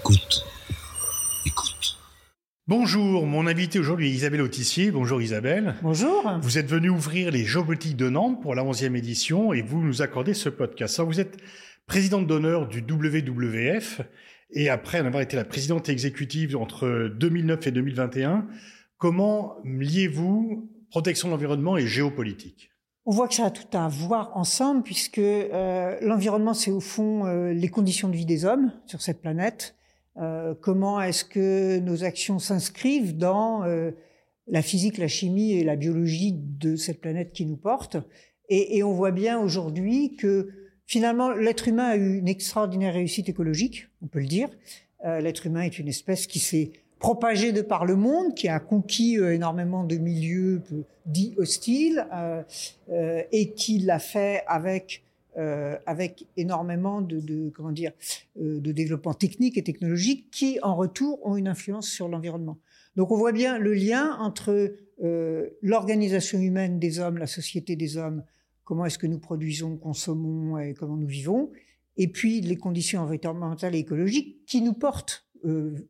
Écoute. Écoute. Bonjour, mon invité aujourd'hui est Isabelle Autissier. Bonjour Isabelle. Bonjour. Vous êtes venue ouvrir les géopolitiques de Nantes pour la 11e édition et vous nous accordez ce podcast. Alors, vous êtes présidente d'honneur du WWF et après en avoir été la présidente exécutive entre 2009 et 2021, comment liez-vous protection de l'environnement et géopolitique? On voit que ça a tout à voir ensemble puisque euh, l'environnement, c'est au fond euh, les conditions de vie des hommes sur cette planète. Euh, comment est-ce que nos actions s'inscrivent dans euh, la physique, la chimie et la biologie de cette planète qui nous porte? Et, on voit bien aujourd'hui que finalement l'être humain a eu une extraordinaire réussite écologique, on peut le dire. Euh, l'être humain est une espèce qui s'est propagée de par le monde, qui a conquis énormément de milieux dits hostiles et qui l'a fait avec euh, avec énormément de, de comment dire euh, de développement technique et technologique qui en retour ont une influence sur l'environnement. Donc on voit bien le lien entre euh, l'organisation humaine des hommes, la société des hommes, comment est-ce que nous produisons, consommons et comment nous vivons, et puis les conditions environnementales et écologiques qui nous portent.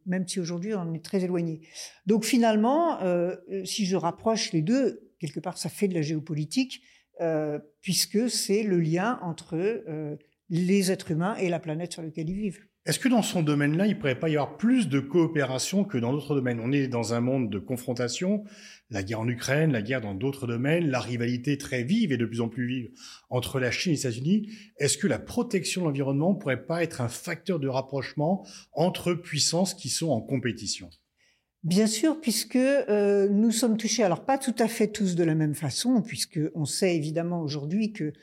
Même si aujourd'hui on en est très éloigné. Donc finalement, si je rapproche les deux, quelque part ça fait de la géopolitique, euh, puisque c'est le lien entre euh, les êtres humains et la planète sur laquelle ils vivent. Est-ce que dans son domaine-là, il ne pourrait pas y avoir plus de coopération que dans d'autres domaines? On est dans un monde de confrontation, la guerre en Ukraine, la guerre dans d'autres domaines, la rivalité très vive et de plus en plus vive entre la Chine et les États-Unis. Est-ce que la protection de l'environnement ne pourrait pas être un facteur de rapprochement entre puissances qui sont en compétition? Bien sûr, puisque euh, nous sommes touchés, alors pas tout à fait tous de la même façon, puisque on sait évidemment aujourd'hui que,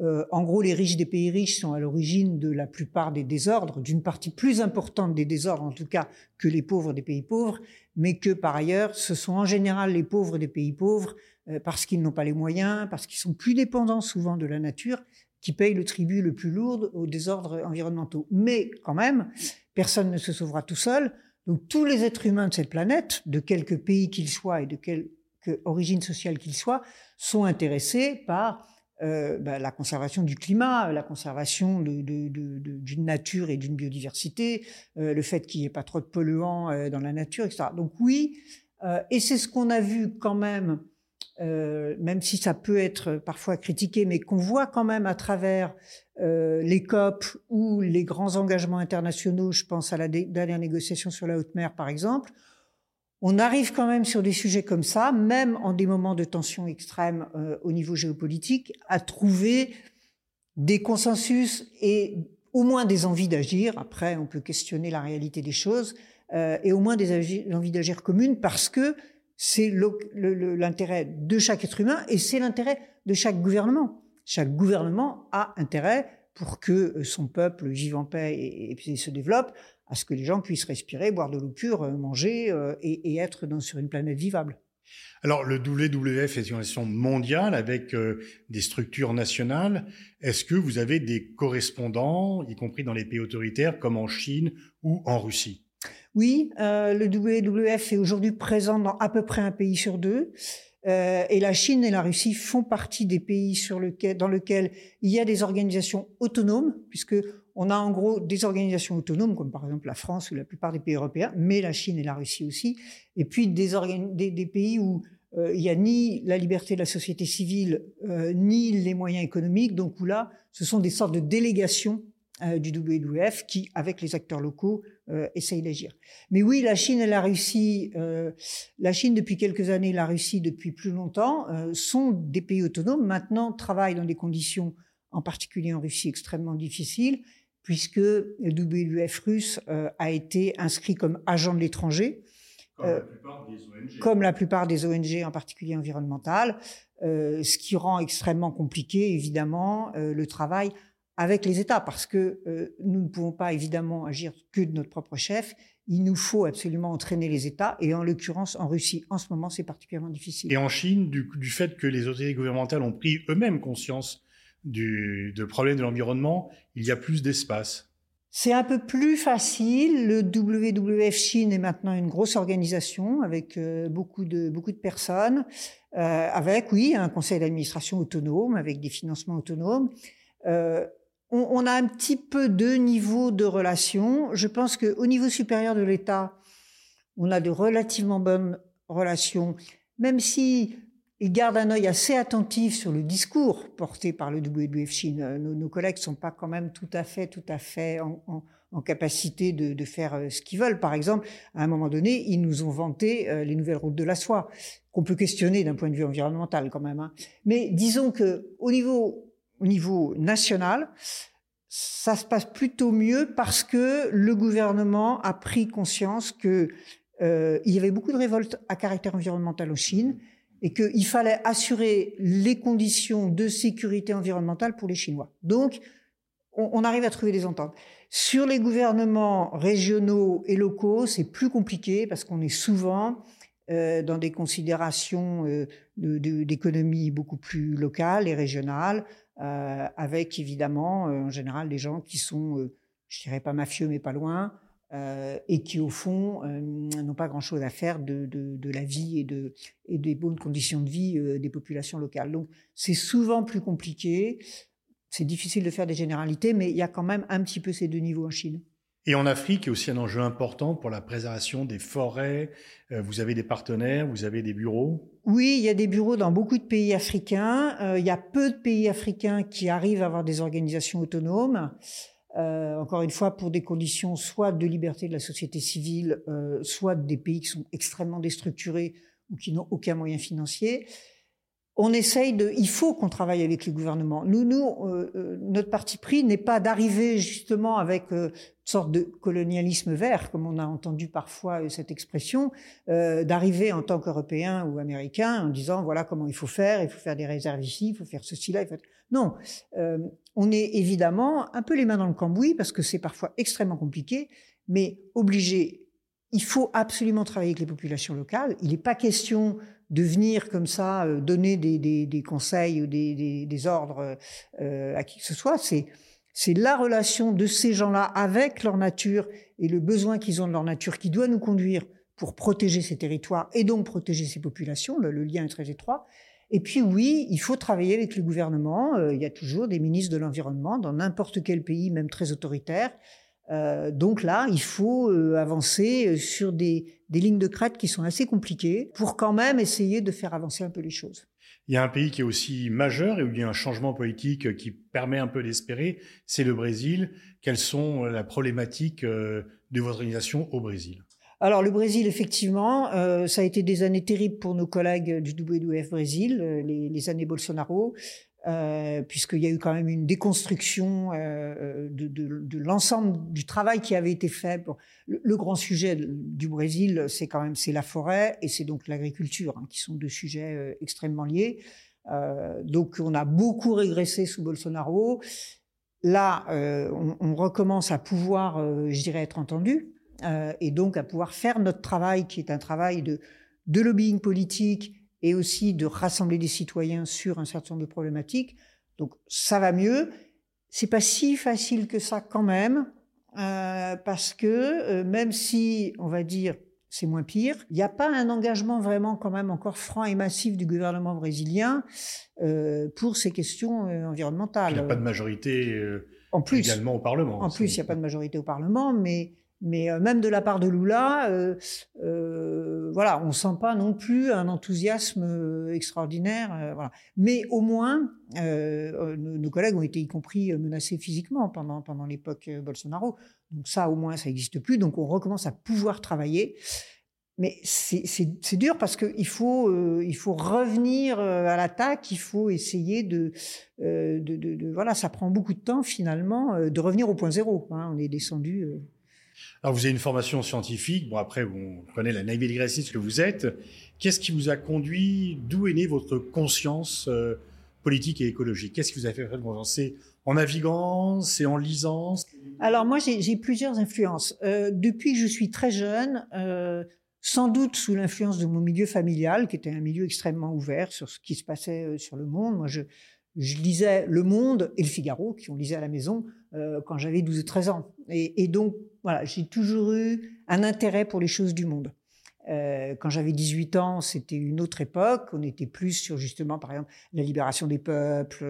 euh, en gros, les riches des pays riches sont à l'origine de la plupart des désordres, d'une partie plus importante des désordres en tout cas que les pauvres des pays pauvres, mais que par ailleurs, ce sont en général les pauvres des pays pauvres euh, parce qu'ils n'ont pas les moyens, parce qu'ils sont plus dépendants souvent de la nature, qui payent le tribut le plus lourd aux désordres environnementaux. Mais quand même, personne ne se sauvera tout seul. Donc tous les êtres humains de cette planète, de quelque pays qu'ils soient et de quelque origine sociale qu'ils soient, sont intéressés par euh, bah, la conservation du climat, la conservation d'une nature et d'une biodiversité, euh, le fait qu'il n'y ait pas trop de polluants euh, dans la nature, etc. Donc oui, et c'est ce qu'on a vu quand même, euh, même si ça peut être parfois critiqué, mais qu'on voit quand même à travers euh, les COP ou les grands engagements internationaux, je pense à la dernière négociation sur la haute mer par exemple, on arrive quand même sur des sujets comme ça, même en des moments de tension extrême euh, au niveau géopolitique, à trouver des consensus et au moins des envies d'agir. Après, on peut questionner la réalité des choses, et au moins des envies d'agir communes parce que c'est l'intérêt de chaque être humain et c'est l'intérêt de chaque gouvernement chaque gouvernement a intérêt pour que euh, son peuple vive en paix et, se développe, à ce que les gens puissent respirer, boire de l'eau pure, euh, manger euh, et, être dans, sur une planète vivable. Alors le WWF est une organisation mondiale avec des structures nationales. Est-ce que vous avez des correspondants, y compris dans les pays autoritaires comme en Chine ou en Russie? Oui, le WWF est aujourd'hui présent dans à peu près un pays sur deux. Euh, et la Chine et la Russie font partie des pays sur lequel, dans lesquels il y a des organisations autonomes, puisque on a en gros des organisations autonomes, comme par exemple la France ou la plupart des pays européens, mais la Chine et la Russie aussi, et puis des, des, des pays où euh, il n'y a ni la liberté de la société civile, euh, ni les moyens économiques, donc où là, ce sont des sortes de délégations euh, du WWF qui, avec les acteurs locaux, euh, essayent d'agir. Mais oui, la Chine et la Russie, euh, la Chine depuis quelques années, la Russie depuis plus longtemps, euh, sont des pays autonomes. Maintenant, travaillent dans des conditions, en particulier en Russie, extrêmement difficiles, puisque le WWF russe euh, a été inscrit comme agent de l'étranger. Comme, la plupart des ONG. Comme la plupart des ONG, en particulier environnementales, ce qui rend extrêmement compliqué, évidemment, le travail avec les États, parce que euh, nous ne pouvons pas évidemment agir que de notre propre chef. Il nous faut absolument entraîner les États, et en l'occurrence en Russie, en ce moment, c'est particulièrement difficile. Et en Chine, du, du, fait que les autorités gouvernementales ont pris eux-mêmes conscience du problème de l'environnement, il y a plus d'espace. C'est un peu plus facile. Le WWF Chine est maintenant une grosse organisation avec euh, beaucoup de beaucoup de personnes, euh, avec oui un conseil d'administration autonome, avec des financements autonomes. Euh, on, a un petit peu deux niveaux de relations. Je pense qu'au niveau supérieur de l'État, on a de relativement bonnes relations, même si il garde un œil assez attentif sur le discours porté par le WWF Chine. Nos, nos collègues sont pas quand même tout à fait, tout à fait en, capacité de, faire euh, ce qu'ils veulent. Par exemple, à un moment donné, ils nous ont vanté euh, les nouvelles routes de la soie, qu'on peut questionner d'un point de vue environnemental quand même. Hein. Mais disons que au niveau au niveau national, ça se passe plutôt mieux parce que le gouvernement a pris conscience que euh, il y avait beaucoup de révoltes à caractère environnemental en Chine et qu'il fallait assurer les conditions de sécurité environnementale pour les Chinois. Donc, on, arrive à trouver des ententes. Sur les gouvernements régionaux et locaux, c'est plus compliqué parce qu'on est souvent euh, dans des considérations euh, d'économie beaucoup plus locales et régionales, euh, avec évidemment euh, en général des gens qui sont, euh, je dirais pas mafieux mais pas loin, et qui au fond n'ont pas grand-chose à faire de, la vie et des bonnes conditions de vie des populations locales. Donc c'est souvent plus compliqué, c'est difficile de faire des généralités, mais il y a quand même un petit peu ces deux niveaux en Chine. Et en Afrique, il y a aussi un enjeu important pour la préservation des forêts. Euh, vous avez des partenaires, vous avez des bureaux Oui, il y a des bureaux dans beaucoup de pays africains. Euh, il y a peu de pays africains qui arrivent à avoir des organisations autonomes. Euh, encore une fois, pour des conditions soit de liberté de la société civile, soit des pays qui sont extrêmement déstructurés ou qui n'ont aucun moyen financier on essaye de. Il faut qu'on travaille avec le gouvernement. Nous, nous, euh, euh, notre parti pris n'est pas d'arriver justement avec euh, une sorte de colonialisme vert, comme on a entendu parfois cette expression, d'arriver en tant qu'Européen ou Américain en disant voilà comment il faut faire, il faut faire des réserves ici, il faut faire ceci là. Il faut... Non, on est évidemment un peu les mains dans le cambouis parce que c'est parfois extrêmement compliqué, mais obligé. Il faut absolument travailler avec les populations locales. Il n'est pas question de venir comme ça euh, donner des, des, des conseils ou des, des ordres euh, à qui que ce soit. C'est c'est la relation de ces gens-là avec leur nature et le besoin qu'ils ont de leur nature qui doit nous conduire pour protéger ces territoires et donc protéger ces populations. Le, lien est très étroit. Et puis oui, il faut travailler avec le gouvernement. Euh, il y a toujours des ministres de l'environnement dans n'importe quel pays, même très autoritaire, euh, donc là, il faut euh, avancer euh, sur des, des, lignes de crête qui sont assez compliquées pour quand même essayer de faire avancer un peu les choses. Il y a un pays qui est aussi majeur et où il y a un changement politique qui permet un peu d'espérer, c'est le Brésil. Quelles sont la problématique de votre organisation au Brésil? Alors le Brésil, effectivement, euh, ça a été des années terribles pour nos collègues du WWF Brésil, les, les années Bolsonaro. Euh, puisqu'il y a eu quand même une déconstruction euh, de, de, l'ensemble du travail qui avait été fait. Le, grand sujet du Brésil, c'est quand même c'est la forêt et c'est donc l'agriculture, hein, qui sont deux sujets euh, extrêmement liés. Euh, donc on a beaucoup régressé sous Bolsonaro. Là, on, recommence à pouvoir, je dirais, être entendu et donc à pouvoir faire notre travail, qui est un travail de lobbying politique et aussi de rassembler des citoyens sur un certain nombre de problématiques. Donc ça va mieux. C'est pas si facile que ça quand même, euh, parce que euh, même si on va dire c'est moins pire, il n'y a pas un engagement vraiment quand même encore franc et massif du gouvernement brésilien euh, pour ces questions environnementales. Il n'y a pas de majorité en plus, également au Parlement. En plus, il n'y a pas de majorité au Parlement, mais mais euh, même de la part de Lula, euh, euh, voilà, on sent pas non plus un enthousiasme euh, extraordinaire. Mais au moins, nos, collègues ont été y compris menacés physiquement pendant pendant l'époque Bolsonaro. Donc ça, au moins, ça n'existe plus. Donc on recommence à pouvoir travailler. Mais c'est dur parce qu'il faut, faut revenir à l'attaque, il faut essayer de, Voilà, ça prend beaucoup de temps finalement de revenir au point zéro. Hein, on est descendu. Alors, vous avez une formation scientifique. Bon, après, on connaît la navigatrice que vous êtes. Qu'est-ce qui vous a conduit? D'où est née votre conscience euh, politique et écologique? Qu'est-ce qui vous a fait vraiment C'est en naviguant C'est en lisant Alors, moi, j'ai plusieurs influences. Euh, depuis que je suis très jeune, euh, sans doute sous l'influence de mon milieu familial, qui était un milieu extrêmement ouvert sur ce qui se passait sur le monde. Moi, je, je lisais Le Monde et Le Figaro, qui on lisait à la maison euh, quand j'avais 12 ou 13 ans. Et, et donc, voilà, j'ai toujours eu un intérêt pour les choses du monde. quand j'avais 18 ans, c'était une autre époque. On était plus sur justement, par exemple, la libération des peuples,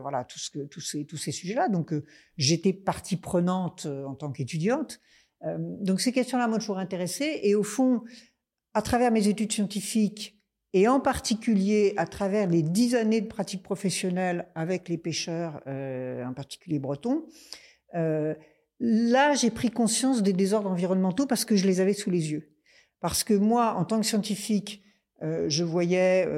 voilà, tout ce que, tous ces, tous ces sujets-là. Donc, j'étais partie prenante en tant qu'étudiante. donc, ces questions-là m'ont toujours intéressée. Et au fond, à travers mes études scientifiques, et en particulier à travers les dix années de pratique professionnelle avec les pêcheurs, euh, en particulier bretons, euh, là j'ai pris conscience des désordres environnementaux parce que je les avais sous les yeux. Parce que moi, en tant que scientifique, euh, je voyais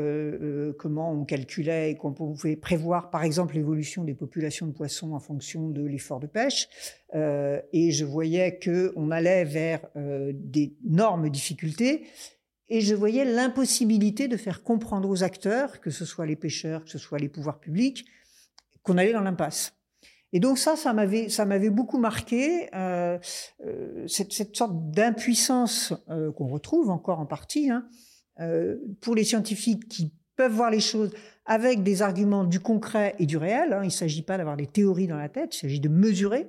comment on calculait et qu'on pouvait prévoir, par exemple, l'évolution des populations de poissons en fonction de l'effort de pêche, et je voyais que on allait vers d'énormes difficultés et je voyais l'impossibilité de faire comprendre aux acteurs, que ce soit les pêcheurs, que ce soit les pouvoirs publics, qu'on allait dans l'impasse. Et donc ça, ça m'avait, ça m'avait beaucoup marqué euh, euh cette, sorte d'impuissance euh, qu'on retrouve encore en partie hein, pour les scientifiques qui peuvent voir les choses avec des arguments du concret et du réel. Hein. Il ne s'agit pas d'avoir des théories dans la tête, il s'agit de mesurer.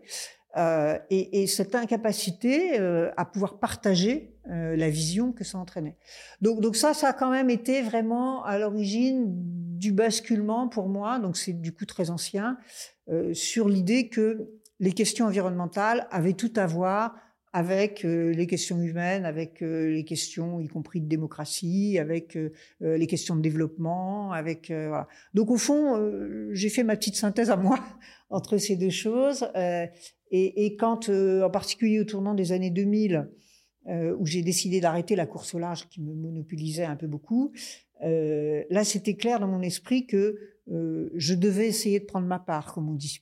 Euh, et, et, cette incapacité euh, à pouvoir partager euh, la vision que ça entraînait. Donc, ça, ça a quand même été vraiment à l'origine du basculement pour moi, donc c'est du coup très ancien, sur l'idée que les questions environnementales avaient tout à voir avec les questions humaines, avec les questions y compris de démocratie, avec les questions de développement, avec. Donc au fond, j'ai fait ma petite synthèse à moi entre ces deux choses. Et, quand, en particulier au tournant des années 2000, euh, où j'ai décidé d'arrêter la course au large qui me monopolisait un peu beaucoup, euh, là c'était clair dans mon esprit que euh, je devais essayer de prendre ma part, comme on dit.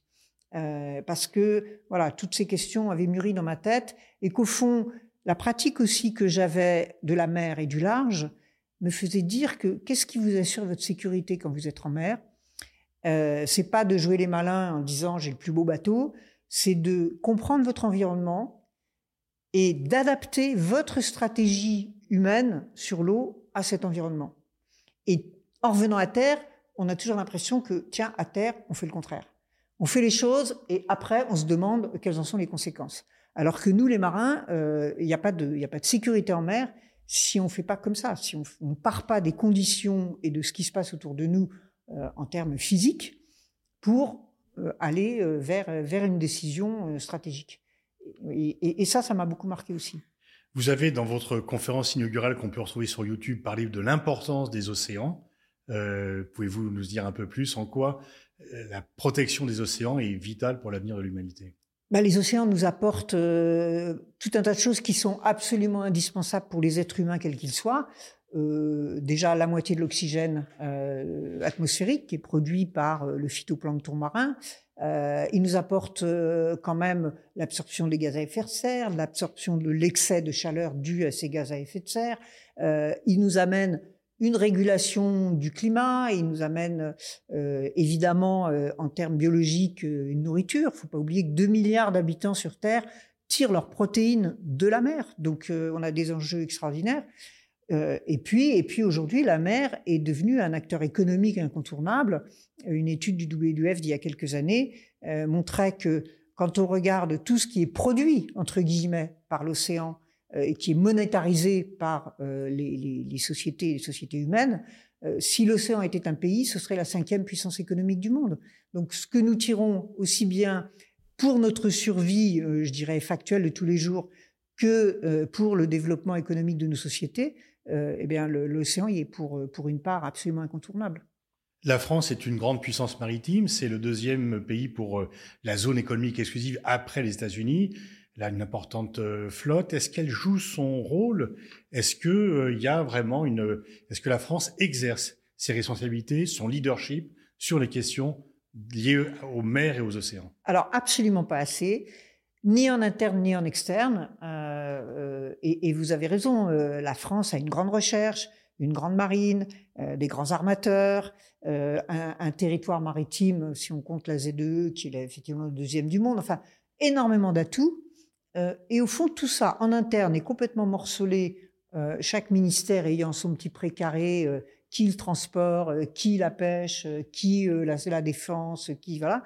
Euh, parce que voilà, toutes ces questions avaient mûri dans ma tête et qu'au fond, la pratique aussi que j'avais de la mer et du large me faisait dire que qu'est-ce qui vous assure votre sécurité quand vous êtes en mer? Euh, C'est pas de jouer les malins en disant j'ai le plus beau bateau, c'est de comprendre votre environnement, et d'adapter votre stratégie humaine sur l'eau à cet environnement. Et en revenant à terre, on a toujours l'impression que, tiens, à terre, on fait le contraire. On fait les choses et après, on se demande quelles en sont les conséquences. Alors que nous, les marins, euh, il n'y a, pas de, a pas de sécurité en mer si on ne fait pas comme ça, si on ne part pas des conditions et de ce qui se passe autour de nous euh, en termes physiques pour aller vers, vers une décision stratégique. Et, ça, ça m'a beaucoup marqué aussi. Vous avez dans votre conférence inaugurale qu'on peut retrouver sur YouTube parlé de l'importance des océans. Euh, pouvez-vous nous dire un peu plus en quoi euh, la protection des océans est vitale pour l'avenir de l'humanité? Bah, les océans nous apportent euh, tout un tas de choses qui sont absolument indispensables pour les êtres humains, quels qu'ils soient. déjà, la moitié de l'oxygène atmosphérique qui est produit par le phytoplancton marin, euh, il nous apporte euh, quand même l'absorption des gaz à effet de serre, l'absorption de l'excès de chaleur dû à ces gaz à effet de serre. Euh, il nous amène une régulation du climat, il nous amène euh, évidemment euh, en termes biologiques une nourriture. Il faut pas oublier que 2 milliards d'habitants sur Terre tirent leurs protéines de la mer, donc on a des enjeux extraordinaires. Euh, et puis, et puis aujourd'hui, la mer est devenue un acteur économique incontournable. Une étude du WWF d'il y a quelques années euh, montrait que quand on regarde tout ce qui est produit, entre guillemets, par l'océan euh, et qui est monétarisé par les, les, sociétés, les sociétés humaines, si l'océan était un pays, ce serait la cinquième puissance économique du monde. Donc ce que nous tirons aussi bien pour notre survie, je dirais, factuelle de tous les jours, que pour le développement économique de nos sociétés, euh, eh bien l'océan y est pour, euh, pour une part absolument incontournable. La France est une grande puissance maritime, c'est le deuxième pays pour euh, la zone économique exclusive après les États-Unis. Elle a une importante flotte. Est-ce qu'elle joue son rôle? Est-ce que il y a vraiment une Est-ce que la France exerce ses responsabilités, son leadership sur les questions liées aux mers et aux océans? Alors absolument pas assez ni en interne ni en externe. Euh, euh, et, vous avez raison, euh, la France a une grande recherche, une grande marine, euh, des grands armateurs, euh, un, un, territoire maritime, si on compte la Z2, qui est effectivement le deuxième du monde, enfin, énormément d'atouts. Et au fond, tout ça en interne est complètement morcelé, chaque ministère ayant son petit précaré, qui le transport, qui la pêche, qui la, la défense, qui voilà.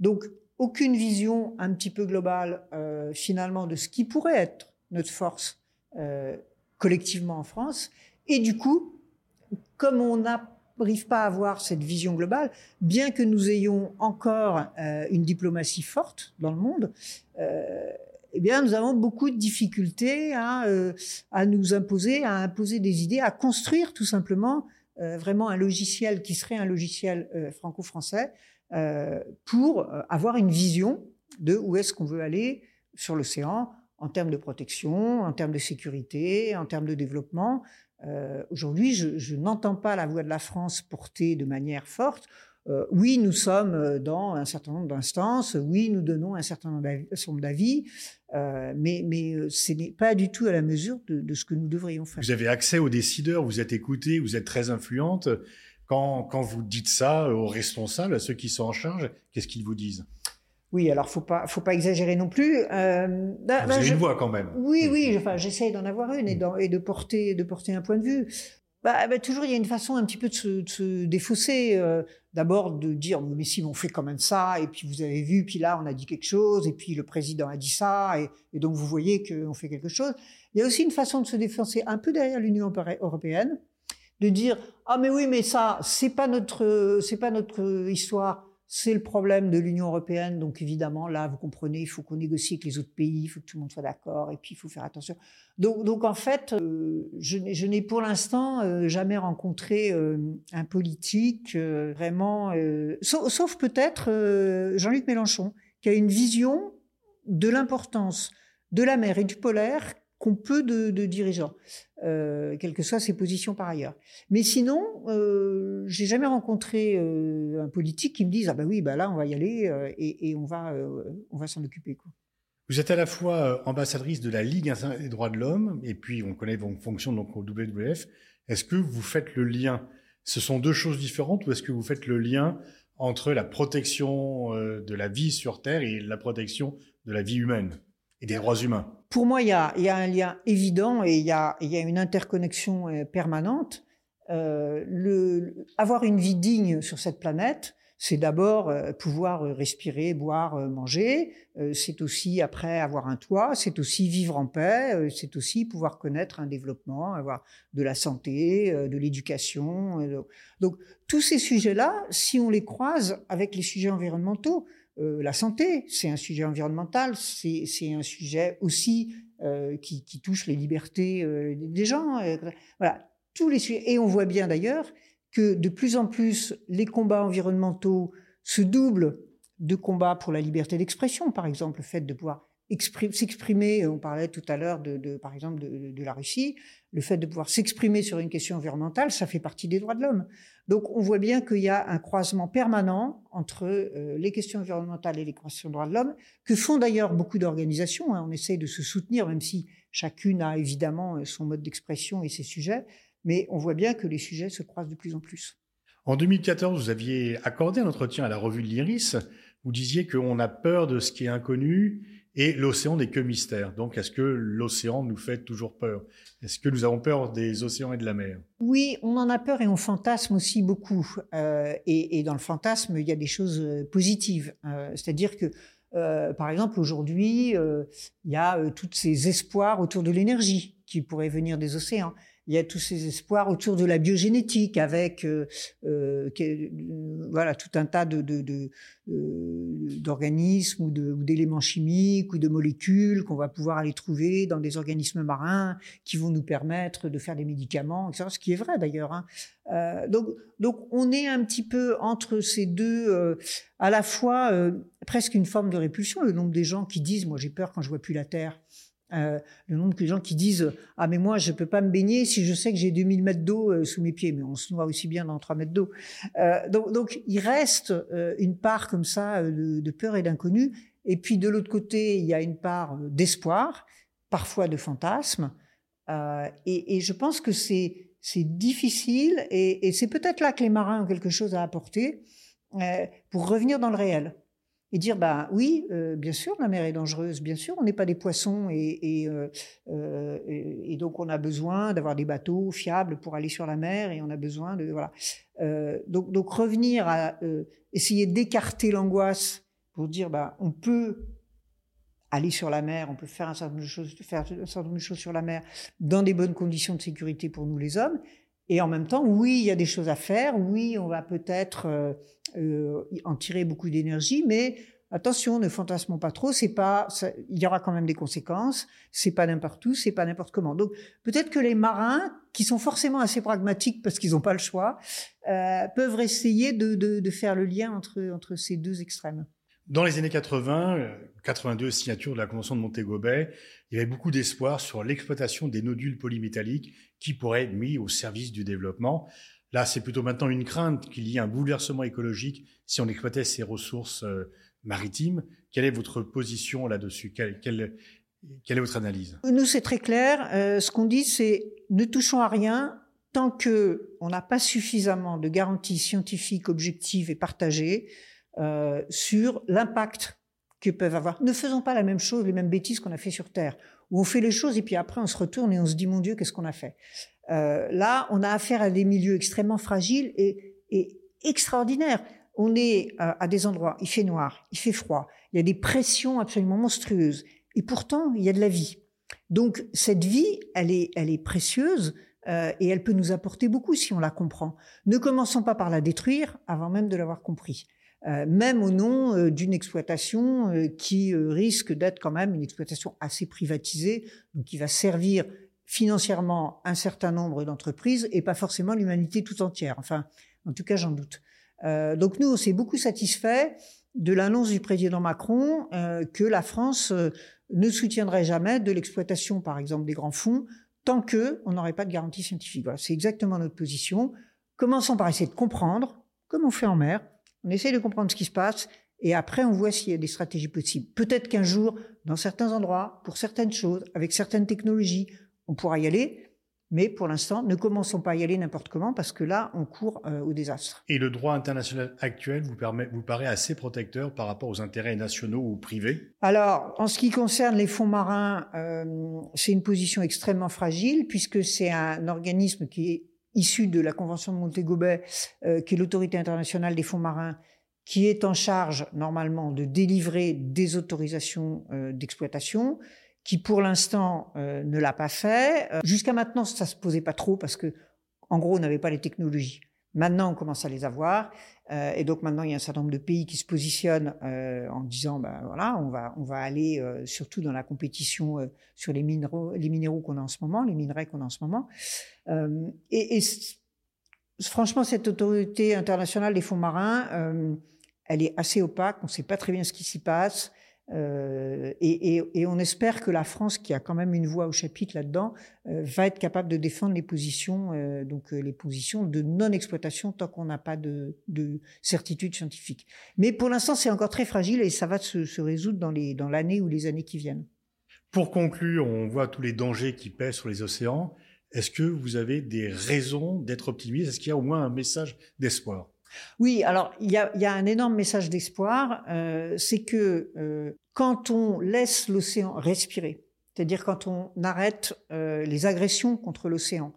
Donc aucune vision un petit peu globale euh, finalement de ce qui pourrait être notre force euh, collectivement en France. Et du coup, comme on n'arrive pas à avoir cette vision globale, bien que nous ayons encore euh, une diplomatie forte dans le monde, euh, eh bien, nous avons beaucoup de difficultés à, euh, à nous imposer, à imposer des idées, à construire tout simplement euh, vraiment un logiciel qui serait un logiciel euh, franco-français pour avoir une vision de où est-ce qu'on veut aller sur l'océan en termes de protection, en termes de sécurité, en termes de développement. Aujourd'hui, je, je n'entends pas la voix de la France portée de manière forte. Euh, oui, nous sommes dans un certain nombre d'instances, oui, nous donnons un certain nombre d'avis, euh, mais, mais ce n'est pas du tout à la mesure de, de, ce que nous devrions faire. Vous avez accès aux décideurs, vous êtes écouté, vous êtes très influente. Quand, quand vous dites ça aux responsables, à ceux qui sont en charge, qu'est-ce qu'ils vous disent? Oui, alors faut pas, faut pas exagérer non plus. Euh, bah, vous avez je, une voix quand même. Oui, oui. Enfin, j'essaye d'en avoir une et, mm. et, de porter, de porter un point de vue. Bah, bah, toujours, il y a une façon un petit peu de se, de se défausser. Euh, D'abord de dire, mais si on fait quand même ça, et puis vous avez vu, puis là on a dit quelque chose, et puis le président a dit ça, et, et donc vous voyez qu'on fait quelque chose. Il y a aussi une façon de se défoncer un peu derrière l'Union européenne, de dire, ah mais oui, mais ça, c'est pas notre, c'est pas notre histoire, c'est le problème de l'Union européenne. Donc évidemment, là, vous comprenez, il faut qu'on négocie avec les autres pays, il faut que tout le monde soit d'accord, et puis il faut faire attention. Donc, en fait, euh, je n'ai pour l'instant euh, jamais rencontré euh, un politique vraiment, sauf, sauf peut-être Jean-Luc Mélenchon, qui a une vision de l'importance de la mer et du polaire qu'on peut de, dirigeants, euh, quelles que soient ses positions par ailleurs. Mais sinon, euh, j'ai jamais rencontré euh, un politique qui me dise ah ben oui bah là on va y aller euh, et, on va on va s'en occuper. Vous êtes à la fois ambassadrice de la Ligue des droits de l'homme et puis on connaît vos fonctions donc au WWF. Est-ce que vous faites le lien Ce sont deux choses différentes ou est-ce que vous faites le lien entre la protection de la vie sur Terre et la protection de la vie humaine? Et des droits humains pour moi, il y a, y a, un lien évident et il y a, y a, une interconnexion euh, permanente. Euh, le, avoir une vie digne sur cette planète, c'est d'abord euh, pouvoir respirer, boire, manger. c'est aussi après avoir un toit. C'est aussi vivre en paix. c'est aussi pouvoir connaître un développement, avoir de la santé, de l'éducation. donc tous ces sujets-là, si on les croise avec les sujets environnementaux, euh, la santé, c'est un sujet environnemental, c'est un sujet aussi euh, qui, touche les libertés euh, des gens. Voilà, tous les sujets. Et on voit bien d'ailleurs que de plus en plus les combats environnementaux se doublent de combats pour la liberté d'expression, par exemple, le fait de pouvoir s'exprimer, on parlait tout à l'heure de, par exemple de, la Russie, le fait de pouvoir s'exprimer sur une question environnementale, ça fait partie des droits de l'homme. Donc on voit bien qu'il y a un croisement permanent entre euh, les questions environnementales et les questions des droits de l'homme, que font d'ailleurs beaucoup d'organisations. Hein. On essaye de se soutenir, même si chacune a évidemment euh, son mode d'expression et ses sujets, mais on voit bien que les sujets se croisent de plus en plus. En 2014, vous aviez accordé un entretien à la revue de l'Iris. Vous disiez qu'on a peur de ce qui est inconnu et l'océan n'est que mystère. Donc, est-ce que l'océan nous fait toujours peur? Est-ce que nous avons peur des océans et de la mer? Oui, on en a peur et on fantasme aussi beaucoup. Euh, et, dans le fantasme, il y a des choses euh, positives. Euh, C'est-à-dire que, par exemple, aujourd'hui, il y a tous ces espoirs autour de l'énergie qui pourraient venir des océans il y a tous ces espoirs autour de la biogénétique avec euh, euh, voilà tout un tas de, euh, d'organismes ou, d'éléments chimiques ou de molécules qu'on va pouvoir aller trouver dans des organismes marins qui vont nous permettre de faire des médicaments, etc. Ce qui est vrai d'ailleurs. Hein. Euh, donc, donc on est un petit peu entre ces deux, euh, à la fois euh, presque une forme de répulsion. Le nombre des gens qui disent, moi j'ai peur quand je vois plus la Terre. Euh, le nombre de gens qui disent ah mais moi je peux pas me baigner si je sais que j'ai 2000 mètres d'eau euh, sous mes pieds mais on se noie aussi bien dans 3 mètres d'eau. Euh, donc, il reste une part comme ça de, peur et d'inconnu. Et puis de l'autre côté il y a une part d'espoir parfois de fantasme. Et, je pense que c'est c'est difficile et c'est peut-être là que les marins ont quelque chose à apporter pour revenir dans le réel et dire bah oui, euh, bien sûr, la mer est dangereuse, bien sûr, on n'est pas des poissons et, et, euh, euh, et, donc on a besoin d'avoir des bateaux fiables pour aller sur la mer et on a besoin de voilà. Donc, donc revenir à essayer d'écarter l'angoisse pour dire bah on peut aller sur la mer, on peut faire un certain nombre de choses, faire un certain nombre de choses sur la mer dans des bonnes conditions de sécurité pour nous les hommes. Et en même temps, oui, il y a des choses à faire. Oui, on va peut-être euh, euh, en tirer beaucoup d'énergie, mais attention, ne fantasmons pas trop. C'est pas, ça, il y aura quand même des conséquences. C'est pas n'importe où, c'est pas n'importe comment. Donc peut-être que les marins, qui sont forcément assez pragmatiques parce qu'ils n'ont pas le choix, euh, peuvent essayer de, de, de, faire le lien entre entre ces deux extrêmes. Dans les années 80, 82, euh, signature de la Convention de Montego Bay, il y avait beaucoup d'espoir sur l'exploitation des nodules polymétalliques qui pourraient être mis au service du développement. Là, c'est plutôt maintenant une crainte qu'il y ait un bouleversement écologique si on exploitait ces ressources euh, maritimes. Quelle est votre position là-dessus? Quelle, est votre analyse? Nous, c'est très clair. Euh, ce qu'on dit, c'est ne touchons à rien tant que on n'a pas suffisamment de garanties scientifiques objectives et partagées euh, sur l'impact que peuvent avoir. Ne faisons pas la même chose, les mêmes bêtises qu'on a fait sur Terre, où on fait les choses et puis après on se retourne et on se dit mon Dieu, qu'est-ce qu'on a fait? Euh, Là, on a affaire à des milieux extrêmement fragiles et, extraordinaires. On est euh, à des endroits, il fait noir, il fait froid, il y a des pressions absolument monstrueuses, et pourtant il y a de la vie. Donc cette vie, elle est, elle est précieuse. Et elle peut nous apporter beaucoup si on la comprend. Ne commençons pas par la détruire avant même de l'avoir compris. Euh, même au nom euh, d'une exploitation euh, qui risque d'être quand même une exploitation assez privatisée, donc qui va servir financièrement un certain nombre d'entreprises et pas forcément l'humanité tout entière. Enfin, en tout cas, j'en doute. donc nous, on s'est beaucoup satisfait de l'annonce du président Macron que la France ne soutiendrait jamais de l'exploitation, par exemple, des grands fonds tant que on n'aurait pas de garantie scientifique. Voilà, c'est exactement notre position. Commençons par essayer de comprendre, comme on fait en mer, on essaie de comprendre ce qui se passe et après on voit s'il y a des stratégies possibles. Peut-être qu'un jour, dans certains endroits, pour certaines choses, avec certaines technologies, on pourra y aller. Mais pour l'instant, ne commençons pas à y aller n'importe comment parce que là, on court euh, au désastre. Et le droit international actuel vous, permet, vous paraît assez protecteur par rapport aux intérêts nationaux ou privés? Alors, en ce qui concerne les fonds marins, euh, c'est une position extrêmement fragile puisque c'est un organisme qui est issu de la Convention de Montego Bay, euh, qui est l'autorité internationale des fonds marins, qui est en charge normalement de délivrer des autorisations euh, d'exploitation, qui pour l'instant euh, ne l'a pas fait. Jusqu'à maintenant, ça se posait pas trop parce que, en gros, on n'avait pas les technologies. Maintenant, on commence à les avoir, euh, et donc maintenant, il y a un certain nombre de pays qui se positionnent euh, en disant, ben voilà, on va on va aller euh, surtout dans la compétition sur les minéraux, les minéraux qu'on a en ce moment, les minerais qu'on a en ce moment. Et franchement, cette autorité internationale des fonds marins, elle est assez opaque. On ne sait pas très bien ce qui s'y passe. Euh, et, on espère que la France, qui a quand même une voix au chapitre là-dedans, euh, va être capable de défendre les positions, euh, donc les positions de non-exploitation tant qu'on n'a pas de, de, certitude scientifique. Mais pour l'instant, c'est encore très fragile et ça va se, résoudre dans dans l'année ou les années qui viennent. Pour conclure, on voit tous les dangers qui pèsent sur les océans. Est-ce que vous avez des raisons d'être optimiste? Est-ce qu'il y a au moins un message d'espoir? Oui, alors il y a, un énorme message d'espoir, euh, c'est que euh, quand on laisse l'océan respirer, c'est-à-dire quand on arrête euh, les agressions contre l'océan,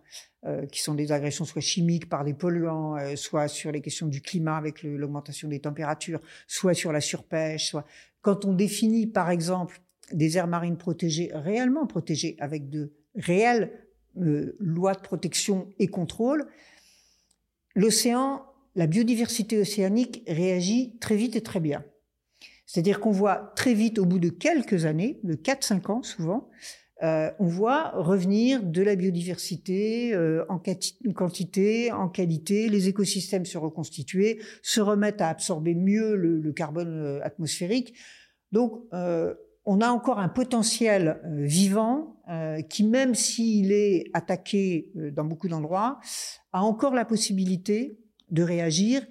qui sont des agressions soit chimiques par des polluants, soit sur les questions du climat avec l'augmentation des températures, soit sur la surpêche, soit quand on définit par exemple des aires marines protégées, réellement protégées, avec de réelles lois de protection et contrôle, l'océan la biodiversité océanique réagit très vite et très bien. C'est-à-dire qu'on voit très vite, au bout de quelques années, de 4-5 ans souvent, euh, on voit revenir de la biodiversité euh, en quantité, en qualité, les écosystèmes se reconstituer, se remettent à absorber mieux le, carbone euh, atmosphérique. Donc, on a encore un potentiel vivant qui, même s'il est attaqué dans beaucoup d'endroits, a encore la possibilité de réagir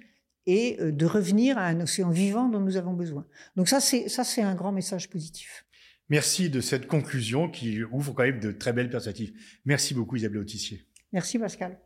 et euh, de revenir à un océan vivant dont nous avons besoin. Donc ça, c'est ça, c'est un grand message positif. Merci de cette conclusion qui ouvre quand même de très belles perspectives. Merci beaucoup Isabelle Autissier. Merci Pascal.